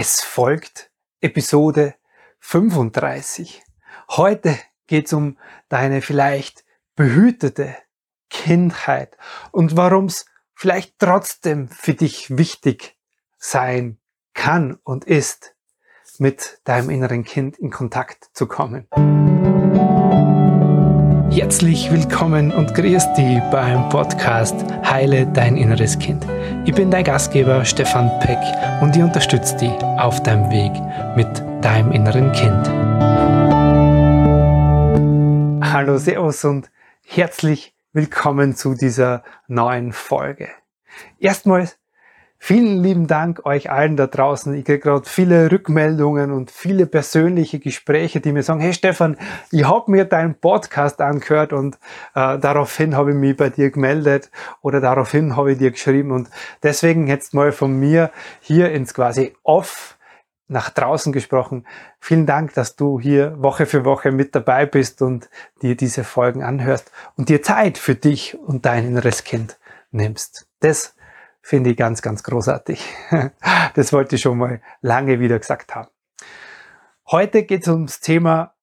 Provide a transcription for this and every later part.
Es folgt Episode 35. Heute geht es um deine vielleicht behütete Kindheit und warum es vielleicht trotzdem für dich wichtig sein kann und ist, mit deinem inneren Kind in Kontakt zu kommen. Herzlich willkommen und grüß dich beim Podcast Heile dein inneres Kind. Ich bin dein Gastgeber Stefan Peck und ich unterstütze dich auf deinem Weg mit deinem inneren Kind. Hallo, Servus und herzlich willkommen zu dieser neuen Folge. Erstmals Vielen lieben Dank euch allen da draußen. Ich kriege gerade viele Rückmeldungen und viele persönliche Gespräche, die mir sagen, hey Stefan, ich habe mir deinen Podcast angehört und äh, daraufhin habe ich mich bei dir gemeldet oder daraufhin habe ich dir geschrieben und deswegen jetzt mal von mir hier ins quasi Off nach draußen gesprochen. Vielen Dank, dass du hier Woche für Woche mit dabei bist und dir diese Folgen anhörst und dir Zeit für dich und dein inneres Kind nimmst. Das Finde ich ganz, ganz großartig. Das wollte ich schon mal lange wieder gesagt haben. Heute geht es ums Thema,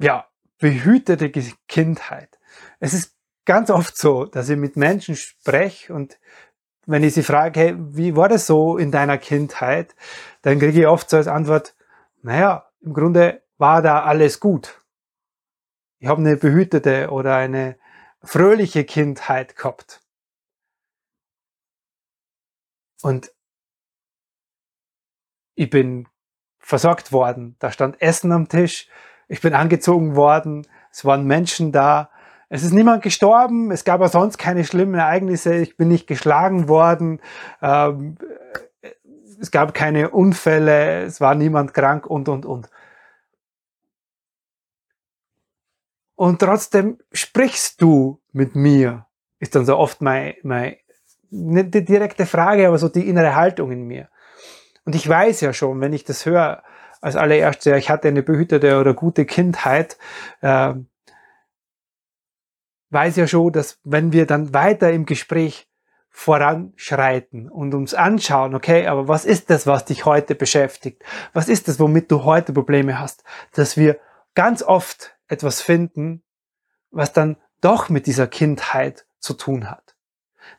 ja, behütete Kindheit. Es ist ganz oft so, dass ich mit Menschen spreche und wenn ich sie frage, hey, wie war das so in deiner Kindheit, dann kriege ich oft so als Antwort, naja, im Grunde war da alles gut. Ich habe eine behütete oder eine fröhliche Kindheit gehabt. Und ich bin versorgt worden. Da stand Essen am Tisch. Ich bin angezogen worden. Es waren Menschen da. Es ist niemand gestorben. Es gab auch sonst keine schlimmen Ereignisse. Ich bin nicht geschlagen worden. Ähm, es gab keine Unfälle. Es war niemand krank und, und, und. Und trotzdem sprichst du mit mir, ist dann so oft mein, mein nicht die direkte Frage, aber so die innere Haltung in mir. Und ich weiß ja schon, wenn ich das höre, als allererstes, ja, ich hatte eine behütete oder gute Kindheit, äh, weiß ja schon, dass wenn wir dann weiter im Gespräch voranschreiten und uns anschauen, okay, aber was ist das, was dich heute beschäftigt? Was ist das, womit du heute Probleme hast? Dass wir ganz oft etwas finden, was dann doch mit dieser Kindheit zu tun hat.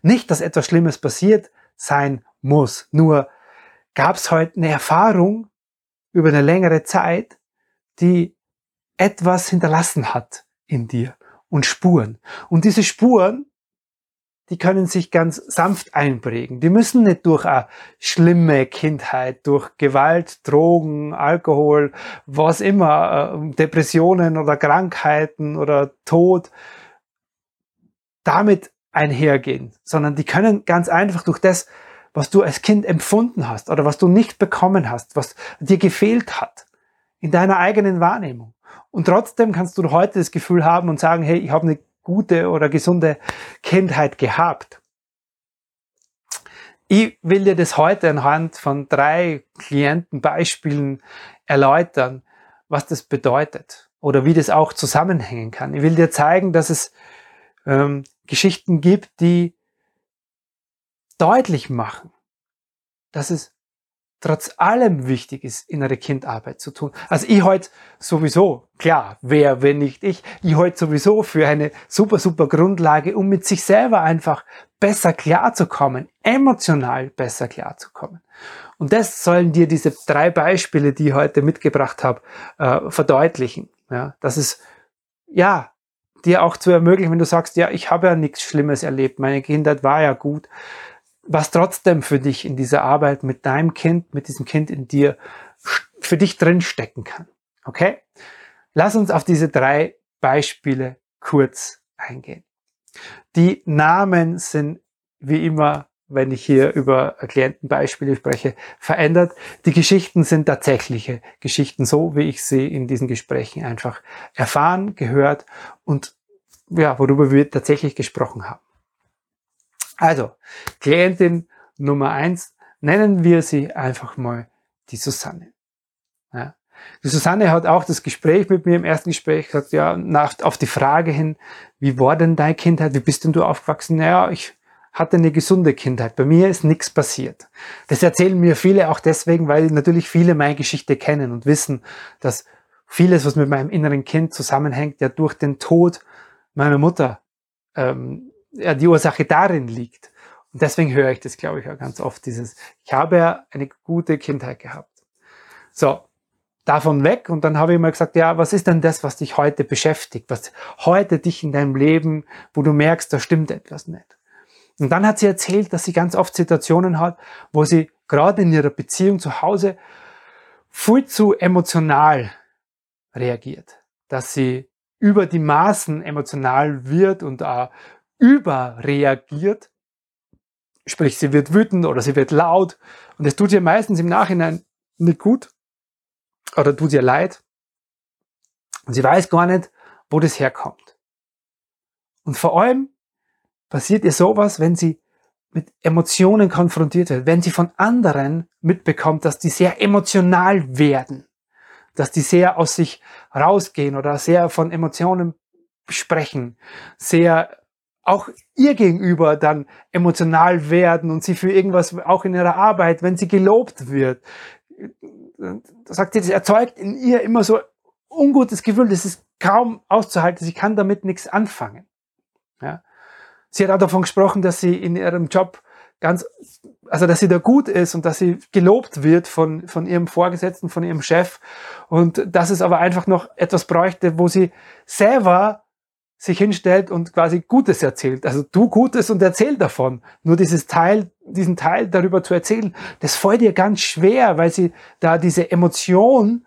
Nicht, dass etwas Schlimmes passiert sein muss, nur gab es heute eine Erfahrung über eine längere Zeit, die etwas hinterlassen hat in dir und Spuren. Und diese Spuren, die können sich ganz sanft einprägen. Die müssen nicht durch eine schlimme Kindheit, durch Gewalt, Drogen, Alkohol, was immer, äh, Depressionen oder Krankheiten oder Tod, damit einhergehen, sondern die können ganz einfach durch das, was du als Kind empfunden hast oder was du nicht bekommen hast, was dir gefehlt hat, in deiner eigenen Wahrnehmung. Und trotzdem kannst du heute das Gefühl haben und sagen, hey, ich habe eine gute oder gesunde Kindheit gehabt. Ich will dir das heute anhand von drei Klientenbeispielen erläutern, was das bedeutet oder wie das auch zusammenhängen kann. Ich will dir zeigen, dass es ähm, Geschichten gibt, die deutlich machen, dass es trotz allem wichtig ist, innere Kindarbeit zu tun. Also ich heute sowieso, klar, wer, wenn nicht ich, ich heute sowieso für eine super, super Grundlage, um mit sich selber einfach besser klarzukommen, emotional besser klarzukommen. Und das sollen dir diese drei Beispiele, die ich heute mitgebracht habe, äh, verdeutlichen. Ja, dass es, ja, dir auch zu ermöglichen, wenn du sagst, ja, ich habe ja nichts Schlimmes erlebt, meine Kindheit war ja gut, was trotzdem für dich in dieser Arbeit mit deinem Kind, mit diesem Kind in dir für dich drin kann. Okay? Lass uns auf diese drei Beispiele kurz eingehen. Die Namen sind wie immer wenn ich hier über Klientenbeispiele spreche, verändert. Die Geschichten sind tatsächliche Geschichten, so wie ich sie in diesen Gesprächen einfach erfahren, gehört und ja, worüber wir tatsächlich gesprochen haben. Also, Klientin Nummer eins, nennen wir sie einfach mal die Susanne. Ja. Die Susanne hat auch das Gespräch mit mir im ersten Gespräch gesagt, ja, nach, auf die Frage hin, wie war denn deine Kindheit, wie bist denn du aufgewachsen? Naja, ich hatte eine gesunde Kindheit. Bei mir ist nichts passiert. Das erzählen mir viele auch deswegen, weil natürlich viele meine Geschichte kennen und wissen, dass vieles, was mit meinem inneren Kind zusammenhängt, ja durch den Tod meiner Mutter ähm, ja, die Ursache darin liegt. Und deswegen höre ich das, glaube ich, auch ganz oft, dieses, ich habe ja eine gute Kindheit gehabt. So, davon weg und dann habe ich mal gesagt, ja, was ist denn das, was dich heute beschäftigt, was heute dich in deinem Leben, wo du merkst, da stimmt etwas nicht. Und dann hat sie erzählt, dass sie ganz oft Situationen hat, wo sie gerade in ihrer Beziehung zu Hause viel zu emotional reagiert, dass sie über die Maßen emotional wird und auch überreagiert, sprich sie wird wütend oder sie wird laut und es tut ihr meistens im Nachhinein nicht gut oder tut ihr leid. Und sie weiß gar nicht, wo das herkommt. Und vor allem passiert ihr sowas, wenn sie mit Emotionen konfrontiert wird, wenn sie von anderen mitbekommt, dass die sehr emotional werden, dass die sehr aus sich rausgehen oder sehr von Emotionen sprechen, sehr auch ihr gegenüber dann emotional werden und sie für irgendwas auch in ihrer Arbeit, wenn sie gelobt wird, sagt sie, das erzeugt in ihr immer so ungutes Gefühl, das ist kaum auszuhalten, sie kann damit nichts anfangen. Ja. Sie hat auch davon gesprochen, dass sie in ihrem Job ganz, also dass sie da gut ist und dass sie gelobt wird von, von ihrem Vorgesetzten, von ihrem Chef und dass es aber einfach noch etwas bräuchte, wo sie selber sich hinstellt und quasi Gutes erzählt. Also du Gutes und erzähl davon. Nur dieses Teil, diesen Teil darüber zu erzählen, das fällt ihr ganz schwer, weil sie da diese Emotion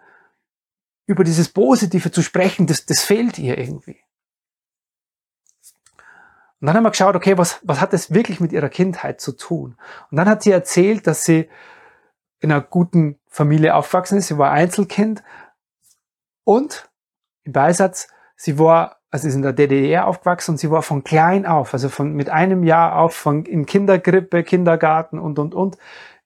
über dieses Positive zu sprechen, das, das fehlt ihr irgendwie. Und dann haben wir geschaut, okay, was, was hat das wirklich mit ihrer Kindheit zu tun? Und dann hat sie erzählt, dass sie in einer guten Familie aufgewachsen ist. Sie war Einzelkind und im Beisatz, sie war also ist in der DDR aufgewachsen und sie war von klein auf, also von mit einem Jahr auf, von in Kindergrippe, Kindergarten und und und,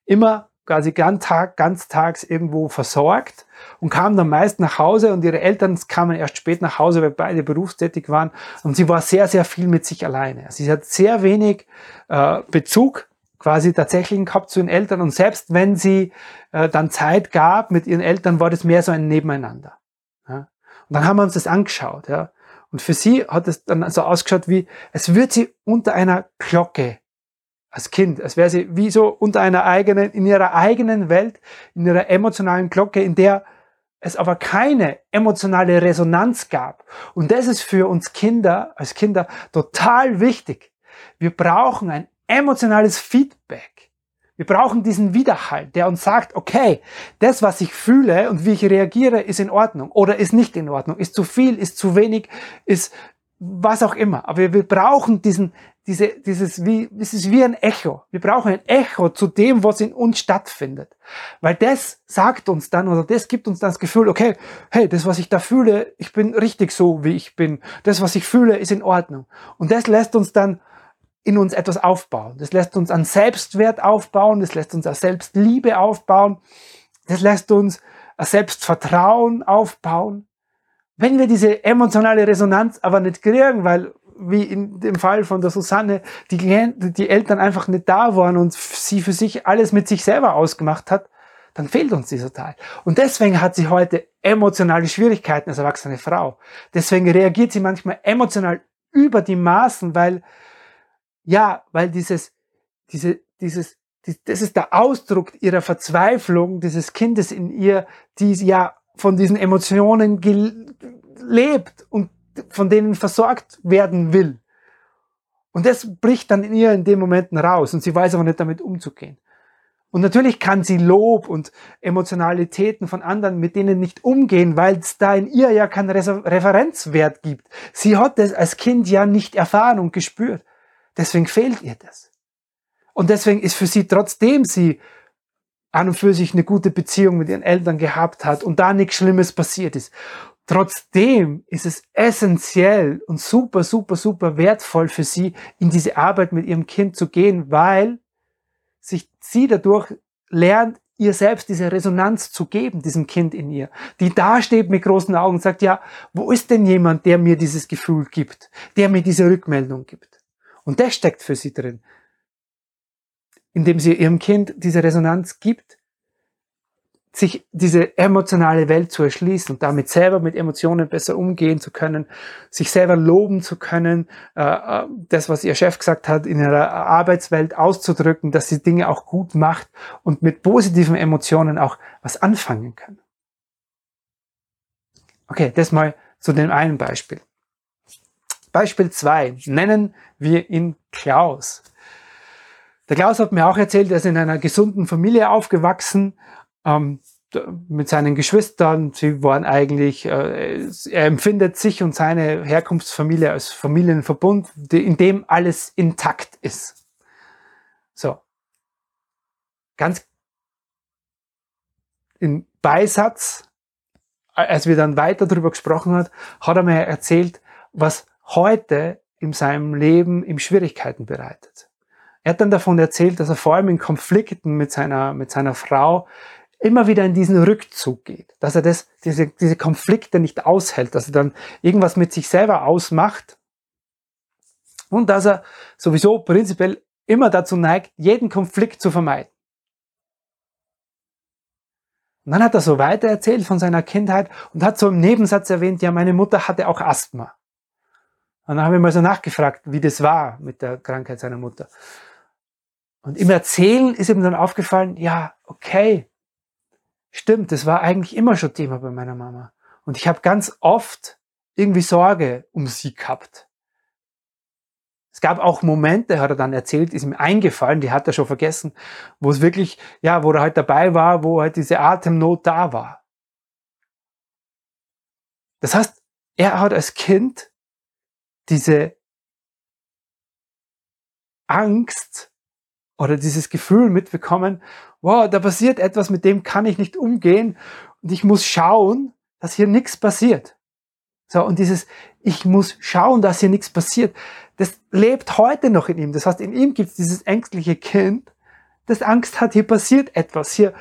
immer quasi ganz ganz tags irgendwo versorgt und kam dann meist nach Hause und ihre Eltern kamen erst spät nach Hause, weil beide berufstätig waren und sie war sehr, sehr viel mit sich alleine. Sie hat sehr wenig äh, Bezug quasi tatsächlich gehabt zu den Eltern und selbst wenn sie äh, dann Zeit gab mit ihren Eltern, war das mehr so ein Nebeneinander. Ja? Und dann haben wir uns das angeschaut. Ja? Und für sie hat es dann so ausgeschaut wie, es würde sie unter einer Glocke als Kind, als wäre sie wie so unter einer eigenen, in ihrer eigenen Welt, in ihrer emotionalen Glocke, in der es aber keine emotionale Resonanz gab. Und das ist für uns Kinder, als Kinder total wichtig. Wir brauchen ein emotionales Feedback. Wir brauchen diesen Widerhalt, der uns sagt, okay, das, was ich fühle und wie ich reagiere, ist in Ordnung oder ist nicht in Ordnung, ist zu viel, ist zu wenig, ist was auch immer. Aber wir brauchen diesen, diese, dieses, wie, es ist wie ein Echo. Wir brauchen ein Echo zu dem, was in uns stattfindet. Weil das sagt uns dann, oder das gibt uns dann das Gefühl, okay, hey, das, was ich da fühle, ich bin richtig so, wie ich bin. Das, was ich fühle, ist in Ordnung. Und das lässt uns dann in uns etwas aufbauen. Das lässt uns an Selbstwert aufbauen, das lässt uns an Selbstliebe aufbauen, das lässt uns Selbstvertrauen aufbauen. Wenn wir diese emotionale Resonanz aber nicht kriegen, weil wie in dem Fall von der Susanne, die, die Eltern einfach nicht da waren und sie für sich alles mit sich selber ausgemacht hat, dann fehlt uns dieser Teil. Und deswegen hat sie heute emotionale Schwierigkeiten als erwachsene Frau. Deswegen reagiert sie manchmal emotional über die Maßen, weil ja, weil dieses, diese, dieses, das ist der Ausdruck ihrer Verzweiflung dieses Kindes in ihr, die ja von diesen Emotionen lebt und von denen versorgt werden will. Und das bricht dann in ihr in den Momenten raus und sie weiß aber nicht damit umzugehen. Und natürlich kann sie Lob und Emotionalitäten von anderen mit denen nicht umgehen, weil es da in ihr ja keinen Referenzwert gibt. Sie hat das als Kind ja nicht erfahren und gespürt. Deswegen fehlt ihr das. Und deswegen ist für sie, trotzdem sie an und für sich eine gute Beziehung mit ihren Eltern gehabt hat und da nichts Schlimmes passiert ist, trotzdem ist es essentiell und super, super, super wertvoll für sie, in diese Arbeit mit ihrem Kind zu gehen, weil sich sie dadurch lernt, ihr selbst diese Resonanz zu geben, diesem Kind in ihr, die da steht mit großen Augen und sagt, ja, wo ist denn jemand, der mir dieses Gefühl gibt, der mir diese Rückmeldung gibt? Und das steckt für sie drin. Indem sie ihrem Kind diese Resonanz gibt, sich diese emotionale Welt zu erschließen und damit selber mit Emotionen besser umgehen zu können, sich selber loben zu können, äh, äh, das, was ihr Chef gesagt hat, in ihrer Arbeitswelt auszudrücken, dass sie Dinge auch gut macht und mit positiven Emotionen auch was anfangen kann. Okay, das mal zu dem einen Beispiel. Beispiel zwei Nennen wir ihn Klaus. Der Klaus hat mir auch erzählt, er ist in einer gesunden Familie aufgewachsen ähm, mit seinen Geschwistern. Sie waren eigentlich, äh, er empfindet sich und seine Herkunftsfamilie als Familienverbund, in dem alles intakt ist. So. Ganz in Beisatz, als wir dann weiter darüber gesprochen hat, hat er mir erzählt, was heute in seinem Leben ihm Schwierigkeiten bereitet. Er hat dann davon erzählt, dass er vor allem in Konflikten mit seiner, mit seiner Frau immer wieder in diesen Rückzug geht, dass er das, diese, diese Konflikte nicht aushält, dass er dann irgendwas mit sich selber ausmacht und dass er sowieso prinzipiell immer dazu neigt, jeden Konflikt zu vermeiden. Und dann hat er so weiter erzählt von seiner Kindheit und hat so im Nebensatz erwähnt, ja, meine Mutter hatte auch Asthma. Und dann habe ich mal so nachgefragt, wie das war mit der Krankheit seiner Mutter. Und im Erzählen ist ihm dann aufgefallen, ja, okay, stimmt, das war eigentlich immer schon Thema bei meiner Mama. Und ich habe ganz oft irgendwie Sorge um sie gehabt. Es gab auch Momente, hat er dann erzählt, ist ihm eingefallen, die hat er schon vergessen, wo es wirklich, ja, wo er halt dabei war, wo halt diese Atemnot da war. Das heißt, er hat als Kind diese Angst oder dieses Gefühl mitbekommen, wow, da passiert etwas, mit dem kann ich nicht umgehen und ich muss schauen, dass hier nichts passiert. So, und dieses, ich muss schauen, dass hier nichts passiert, das lebt heute noch in ihm. Das heißt, in ihm gibt es dieses ängstliche Kind, das Angst hat, hier passiert etwas, hier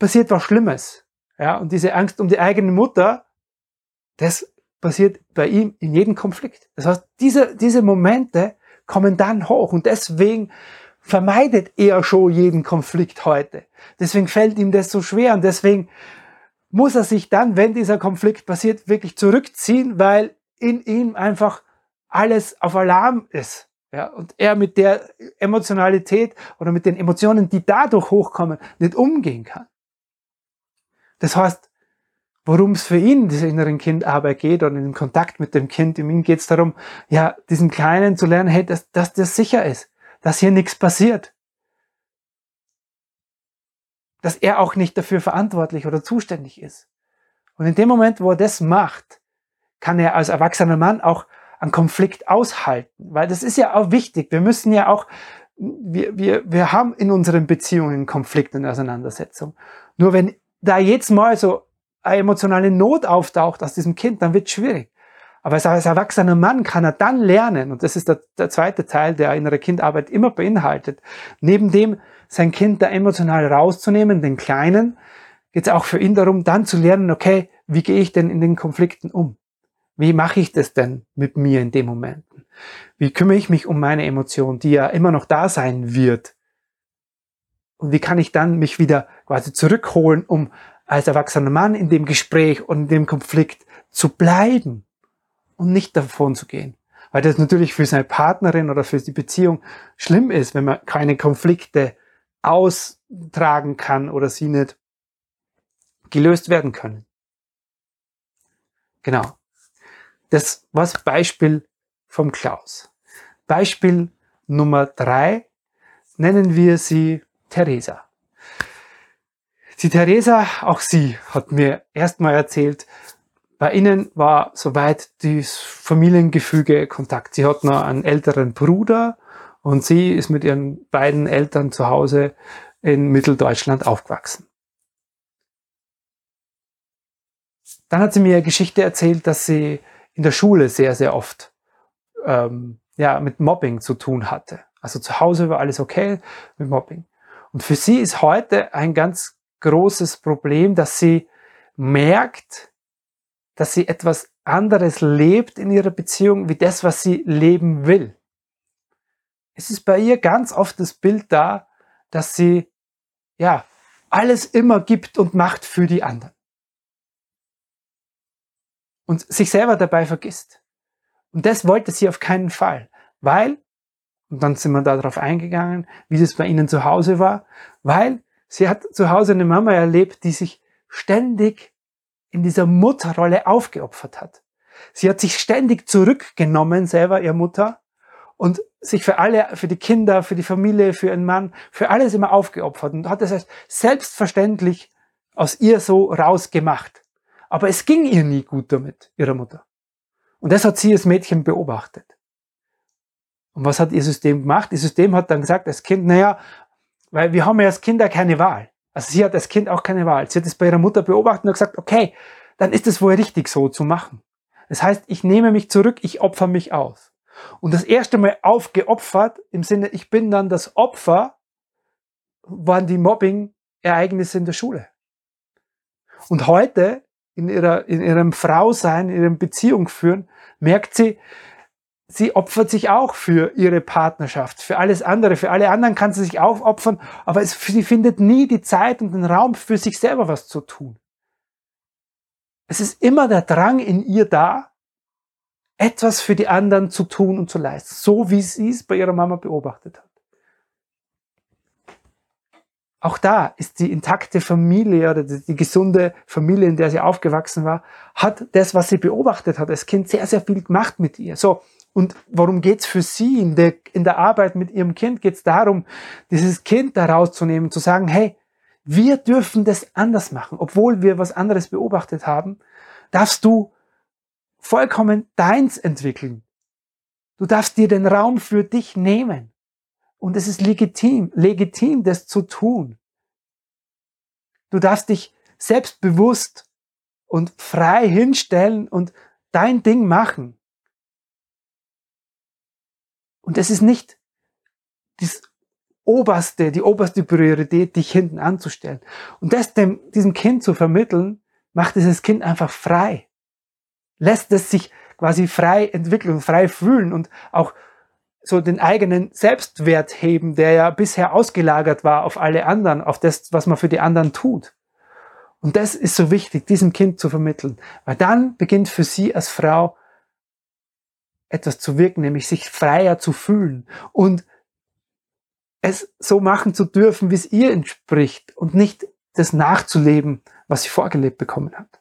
passiert was Schlimmes. Ja, und diese Angst um die eigene Mutter, das passiert bei ihm in jedem Konflikt. Das heißt, diese, diese Momente kommen dann hoch und deswegen vermeidet er schon jeden Konflikt heute. Deswegen fällt ihm das so schwer und deswegen muss er sich dann, wenn dieser Konflikt passiert, wirklich zurückziehen, weil in ihm einfach alles auf Alarm ist. Ja, und er mit der Emotionalität oder mit den Emotionen, die dadurch hochkommen, nicht umgehen kann. Das heißt, worum es für ihn, diese inneren Kindarbeit geht und in dem Kontakt mit dem Kind, um ihn geht es darum, ja, diesem Kleinen zu lernen, hey, dass, dass das sicher ist dass hier nichts passiert. Dass er auch nicht dafür verantwortlich oder zuständig ist. Und in dem Moment, wo er das macht, kann er als erwachsener Mann auch einen Konflikt aushalten. Weil das ist ja auch wichtig. Wir müssen ja auch, wir, wir, wir haben in unseren Beziehungen Konflikte und Auseinandersetzungen. Nur wenn da jetzt mal so eine emotionale Not auftaucht aus diesem Kind, dann wird es schwierig. Aber als erwachsener Mann kann er dann lernen, und das ist der, der zweite Teil, der innere Kindarbeit immer beinhaltet, neben dem sein Kind da emotional rauszunehmen, den Kleinen, geht es auch für ihn darum, dann zu lernen, okay, wie gehe ich denn in den Konflikten um? Wie mache ich das denn mit mir in dem Moment? Wie kümmere ich mich um meine Emotion, die ja immer noch da sein wird? Und wie kann ich dann mich wieder quasi zurückholen, um als erwachsener Mann in dem Gespräch und in dem Konflikt zu bleiben? Und nicht davon zu gehen. Weil das natürlich für seine Partnerin oder für die Beziehung schlimm ist, wenn man keine Konflikte austragen kann oder sie nicht gelöst werden können. Genau. Das war das Beispiel vom Klaus. Beispiel Nummer drei nennen wir sie Theresa. Die Theresa, auch sie hat mir erstmal erzählt, bei ihnen war soweit das Familiengefüge Kontakt. Sie hat noch einen älteren Bruder und sie ist mit ihren beiden Eltern zu Hause in Mitteldeutschland aufgewachsen. Dann hat sie mir Geschichte erzählt, dass sie in der Schule sehr, sehr oft ähm, ja, mit Mobbing zu tun hatte. Also zu Hause war alles okay mit Mobbing. Und für sie ist heute ein ganz großes Problem, dass sie merkt, dass sie etwas anderes lebt in ihrer Beziehung, wie das, was sie leben will. Es ist bei ihr ganz oft das Bild da, dass sie, ja, alles immer gibt und macht für die anderen. Und sich selber dabei vergisst. Und das wollte sie auf keinen Fall, weil, und dann sind wir darauf eingegangen, wie das bei ihnen zu Hause war, weil sie hat zu Hause eine Mama erlebt, die sich ständig in dieser Mutterrolle aufgeopfert hat. Sie hat sich ständig zurückgenommen, selber ihr Mutter, und sich für alle, für die Kinder, für die Familie, für ihren Mann, für alles immer aufgeopfert und hat das als selbstverständlich aus ihr so rausgemacht. Aber es ging ihr nie gut damit, ihrer Mutter. Und das hat sie als Mädchen beobachtet. Und was hat ihr System gemacht? Ihr System hat dann gesagt, als Kind, naja, weil wir haben ja als Kinder keine Wahl. Also sie hat als Kind auch keine Wahl. Sie hat es bei ihrer Mutter beobachtet und gesagt, okay, dann ist es wohl richtig so zu machen. Das heißt, ich nehme mich zurück, ich opfer mich aus. Und das erste Mal aufgeopfert, im Sinne, ich bin dann das Opfer, waren die Mobbing-Ereignisse in der Schule. Und heute, in ihrer, in ihrem Frausein, in ihrem Beziehung führen, merkt sie, sie opfert sich auch für ihre Partnerschaft, für alles andere. Für alle anderen kann sie sich aufopfern, aber es, sie findet nie die Zeit und den Raum für sich selber was zu tun. Es ist immer der Drang in ihr da, etwas für die anderen zu tun und zu leisten, so wie sie es bei ihrer Mama beobachtet hat. Auch da ist die intakte Familie oder die, gesunde Familie, in der sie aufgewachsen war, hat das, was sie beobachtet hat als Kind, sehr, sehr viel gemacht mit ihr. So, und worum geht's für sie in der, in der Arbeit mit ihrem Kind? Geht's darum, dieses Kind da rauszunehmen, zu sagen, hey, wir dürfen das anders machen, obwohl wir was anderes beobachtet haben, darfst du vollkommen deins entwickeln. Du darfst dir den Raum für dich nehmen. Und es ist legitim, legitim, das zu tun. Du darfst dich selbstbewusst und frei hinstellen und dein Ding machen. Und es ist nicht das oberste, die oberste Priorität, dich hinten anzustellen. Und das dem, diesem Kind zu vermitteln, macht dieses Kind einfach frei lässt es sich quasi frei entwickeln, frei fühlen und auch so den eigenen Selbstwert heben, der ja bisher ausgelagert war auf alle anderen, auf das, was man für die anderen tut. Und das ist so wichtig, diesem Kind zu vermitteln, weil dann beginnt für sie als Frau etwas zu wirken, nämlich sich freier zu fühlen und es so machen zu dürfen, wie es ihr entspricht und nicht das nachzuleben, was sie vorgelebt bekommen hat.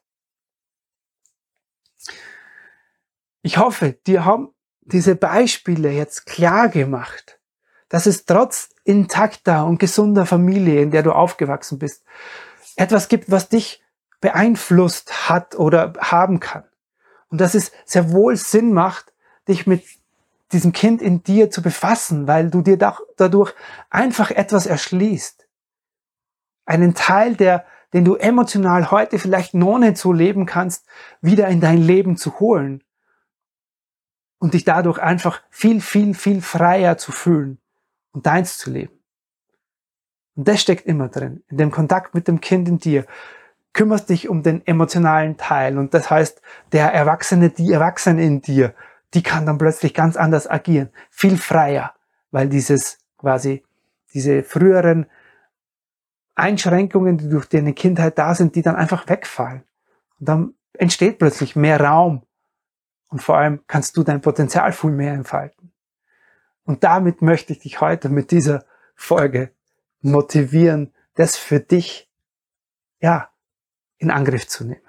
Ich hoffe, dir haben diese Beispiele jetzt klar gemacht, dass es trotz intakter und gesunder Familie, in der du aufgewachsen bist, etwas gibt, was dich beeinflusst hat oder haben kann. Und dass es sehr wohl Sinn macht, dich mit diesem Kind in dir zu befassen, weil du dir dadurch einfach etwas erschließt. Einen Teil, der, den du emotional heute vielleicht noch nicht so leben kannst, wieder in dein Leben zu holen und dich dadurch einfach viel, viel, viel freier zu fühlen und deins zu leben. Und das steckt immer drin, in dem Kontakt mit dem Kind in dir. Kümmerst dich um den emotionalen Teil und das heißt, der Erwachsene, die Erwachsene in dir, die kann dann plötzlich ganz anders agieren, viel freier, weil dieses quasi, diese früheren Einschränkungen, die durch deine Kindheit da sind, die dann einfach wegfallen. Und dann entsteht plötzlich mehr Raum und vor allem kannst du dein Potenzial viel mehr entfalten. Und damit möchte ich dich heute mit dieser Folge motivieren, das für dich, ja, in Angriff zu nehmen.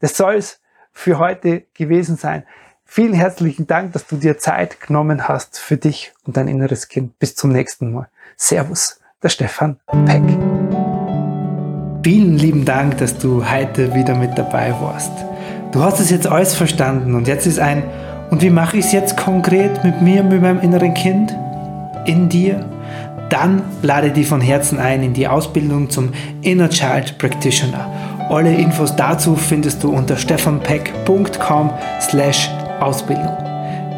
Das soll es für heute gewesen sein. Vielen herzlichen Dank, dass du dir Zeit genommen hast für dich und dein inneres Kind. Bis zum nächsten Mal. Servus, der Stefan Peck. Vielen lieben Dank, dass du heute wieder mit dabei warst. Du hast es jetzt alles verstanden und jetzt ist ein, und wie mache ich es jetzt konkret mit mir, mit meinem inneren Kind? In dir? Dann lade dich von Herzen ein in die Ausbildung zum Inner Child Practitioner. Alle Infos dazu findest du unter stefanpeck.com slash Ausbildung.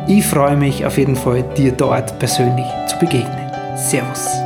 Ich freue mich auf jeden Fall, dir dort persönlich zu begegnen. Servus.